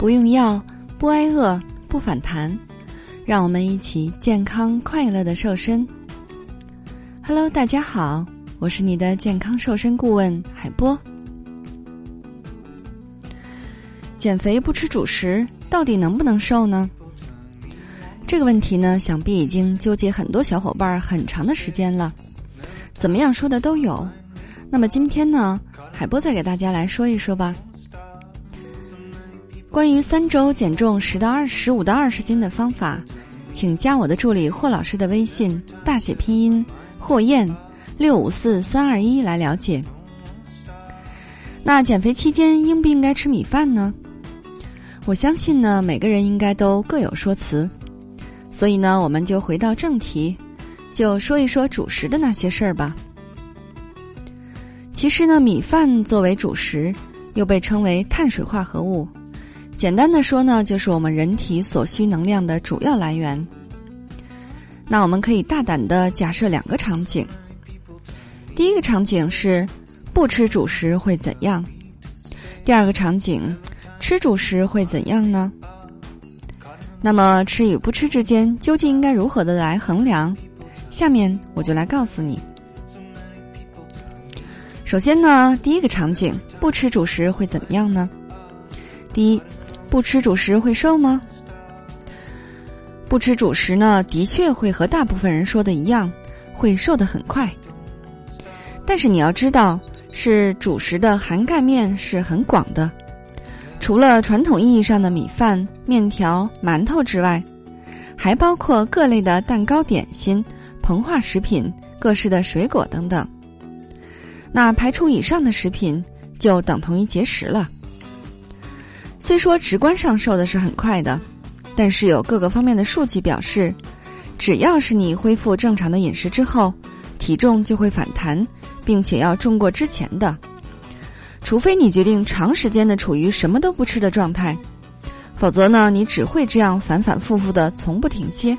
不用药，不挨饿，不反弹，让我们一起健康快乐的瘦身。Hello，大家好，我是你的健康瘦身顾问海波。减肥不吃主食，到底能不能瘦呢？这个问题呢，想必已经纠结很多小伙伴很长的时间了。怎么样说的都有。那么今天呢，海波再给大家来说一说吧。关于三周减重十到二十五到二十斤的方法，请加我的助理霍老师的微信，大写拼音霍燕六五四三二一来了解。那减肥期间应不应该吃米饭呢？我相信呢，每个人应该都各有说辞，所以呢，我们就回到正题，就说一说主食的那些事儿吧。其实呢，米饭作为主食，又被称为碳水化合物。简单的说呢，就是我们人体所需能量的主要来源。那我们可以大胆的假设两个场景。第一个场景是不吃主食会怎样？第二个场景，吃主食会怎样呢？那么吃与不吃之间究竟应该如何的来衡量？下面我就来告诉你。首先呢，第一个场景，不吃主食会怎么样呢？第一。不吃主食会瘦吗？不吃主食呢，的确会和大部分人说的一样，会瘦得很快。但是你要知道，是主食的涵盖面是很广的，除了传统意义上的米饭、面条、馒头之外，还包括各类的蛋糕、点心、膨化食品、各式的水果等等。那排除以上的食品，就等同于节食了。虽说直观上瘦的是很快的，但是有各个方面的数据表示，只要是你恢复正常的饮食之后，体重就会反弹，并且要重过之前的。除非你决定长时间的处于什么都不吃的状态，否则呢，你只会这样反反复复的从不停歇。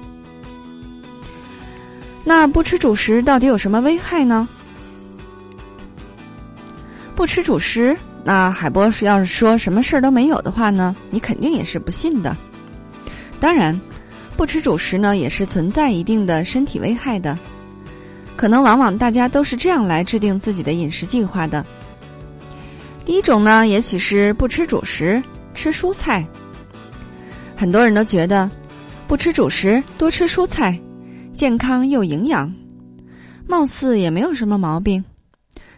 那不吃主食到底有什么危害呢？不吃主食。那海波是要是说什么事儿都没有的话呢？你肯定也是不信的。当然，不吃主食呢，也是存在一定的身体危害的。可能往往大家都是这样来制定自己的饮食计划的。第一种呢，也许是不吃主食，吃蔬菜。很多人都觉得，不吃主食，多吃蔬菜，健康又营养，貌似也没有什么毛病。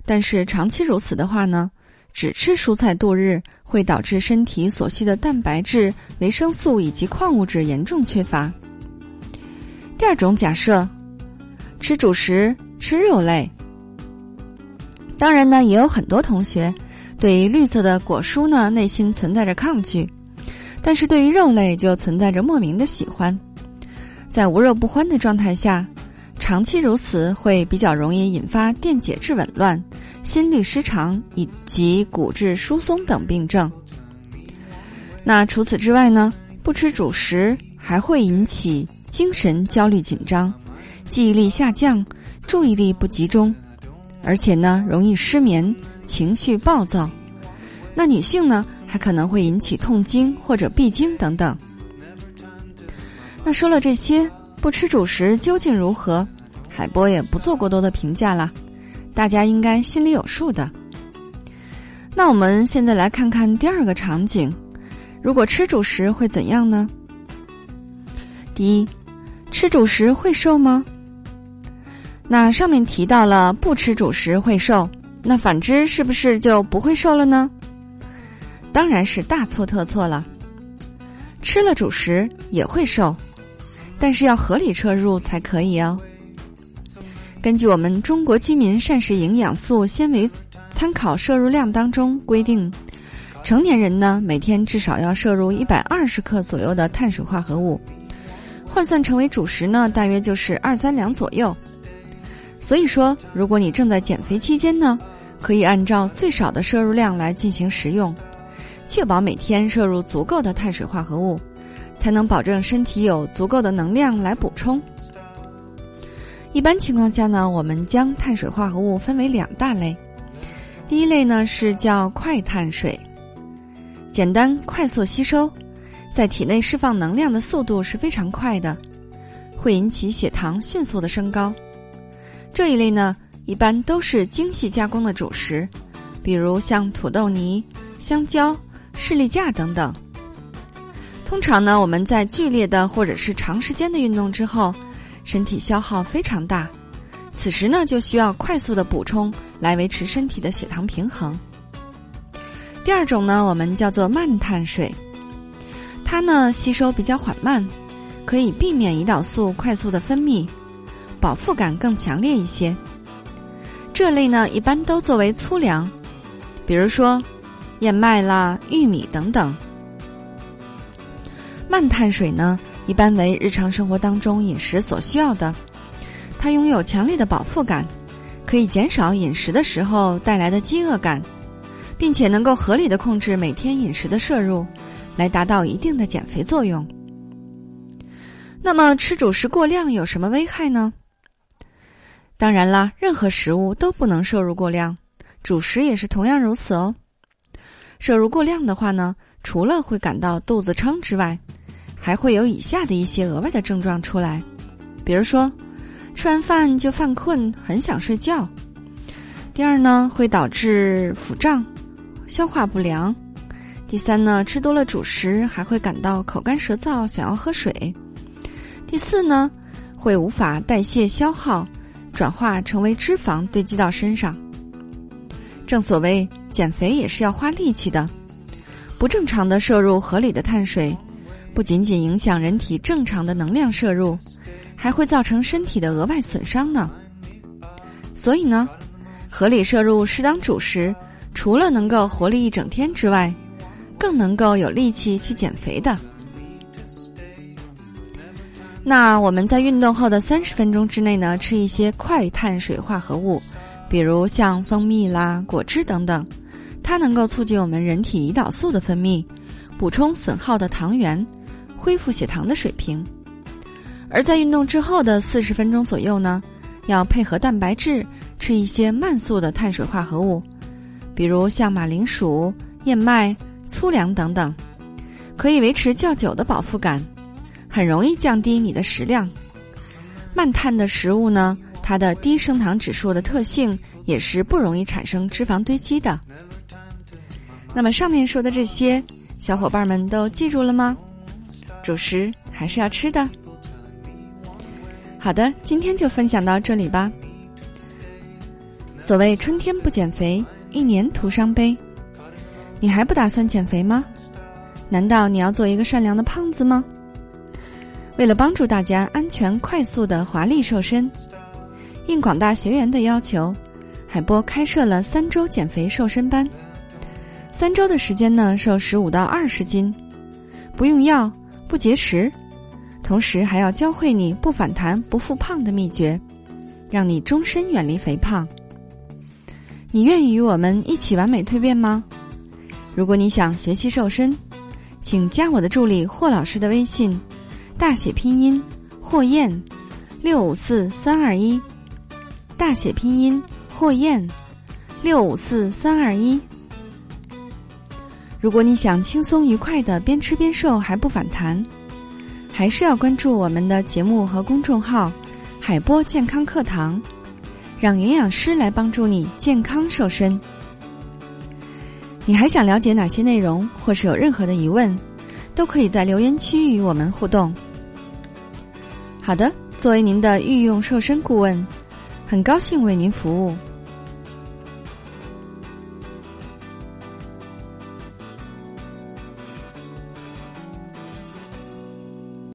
但是长期如此的话呢？只吃蔬菜度日，会导致身体所需的蛋白质、维生素以及矿物质严重缺乏。第二种假设，吃主食，吃肉类。当然呢，也有很多同学对于绿色的果蔬呢内心存在着抗拒，但是对于肉类就存在着莫名的喜欢。在无肉不欢的状态下，长期如此会比较容易引发电解质紊乱。心律失常以及骨质疏松等病症。那除此之外呢？不吃主食还会引起精神焦虑紧张、记忆力下降、注意力不集中，而且呢容易失眠、情绪暴躁。那女性呢还可能会引起痛经或者闭经等等。那说了这些，不吃主食究竟如何？海波也不做过多的评价了。大家应该心里有数的。那我们现在来看看第二个场景：如果吃主食会怎样呢？第一，吃主食会瘦吗？那上面提到了不吃主食会瘦，那反之是不是就不会瘦了呢？当然是大错特错了。吃了主食也会瘦，但是要合理摄入才可以哦。根据我们中国居民膳食营养素纤维参考摄入量当中规定，成年人呢每天至少要摄入一百二十克左右的碳水化合物，换算成为主食呢，大约就是二三两左右。所以说，如果你正在减肥期间呢，可以按照最少的摄入量来进行食用，确保每天摄入足够的碳水化合物，才能保证身体有足够的能量来补充。一般情况下呢，我们将碳水化合物分为两大类。第一类呢是叫快碳水，简单快速吸收，在体内释放能量的速度是非常快的，会引起血糖迅速的升高。这一类呢，一般都是精细加工的主食，比如像土豆泥、香蕉、士力架等等。通常呢，我们在剧烈的或者是长时间的运动之后，身体消耗非常大，此时呢就需要快速的补充来维持身体的血糖平衡。第二种呢，我们叫做慢碳水，它呢吸收比较缓慢，可以避免胰岛素快速的分泌，饱腹感更强烈一些。这类呢一般都作为粗粮，比如说燕麦啦、玉米等等。慢碳水呢，一般为日常生活当中饮食所需要的。它拥有强烈的饱腹感，可以减少饮食的时候带来的饥饿感，并且能够合理的控制每天饮食的摄入，来达到一定的减肥作用。那么，吃主食过量有什么危害呢？当然啦，任何食物都不能摄入过量，主食也是同样如此哦。摄入过量的话呢，除了会感到肚子撑之外，还会有以下的一些额外的症状出来，比如说，吃完饭就犯困，很想睡觉。第二呢，会导致腹胀、消化不良。第三呢，吃多了主食还会感到口干舌燥，想要喝水。第四呢，会无法代谢消耗，转化成为脂肪堆积到身上。正所谓，减肥也是要花力气的，不正常的摄入合理的碳水。不仅仅影响人体正常的能量摄入，还会造成身体的额外损伤呢。所以呢，合理摄入适当主食，除了能够活力一整天之外，更能够有力气去减肥的。那我们在运动后的三十分钟之内呢，吃一些快碳水化合物，比如像蜂蜜啦、果汁等等，它能够促进我们人体胰岛素的分泌，补充损耗的糖原。恢复血糖的水平，而在运动之后的四十分钟左右呢，要配合蛋白质吃一些慢速的碳水化合物，比如像马铃薯、燕麦、粗粮等等，可以维持较久的饱腹感，很容易降低你的食量。慢碳的食物呢，它的低升糖指数的特性也是不容易产生脂肪堆积的。那么上面说的这些，小伙伴们都记住了吗？主食还是要吃的。好的，今天就分享到这里吧。所谓春天不减肥，一年徒伤悲。你还不打算减肥吗？难道你要做一个善良的胖子吗？为了帮助大家安全、快速的华丽瘦身，应广大学员的要求，海波开设了三周减肥瘦身班。三周的时间呢，瘦十五到二十斤，不用药。不节食，同时还要教会你不反弹、不复胖的秘诀，让你终身远离肥胖。你愿意与我们一起完美蜕变吗？如果你想学习瘦身，请加我的助理霍老师的微信，大写拼音霍燕六五四三二一，大写拼音霍燕六五四三二一。如果你想轻松愉快的边吃边瘦还不反弹，还是要关注我们的节目和公众号“海波健康课堂”，让营养师来帮助你健康瘦身。你还想了解哪些内容，或是有任何的疑问，都可以在留言区与我们互动。好的，作为您的御用瘦身顾问，很高兴为您服务。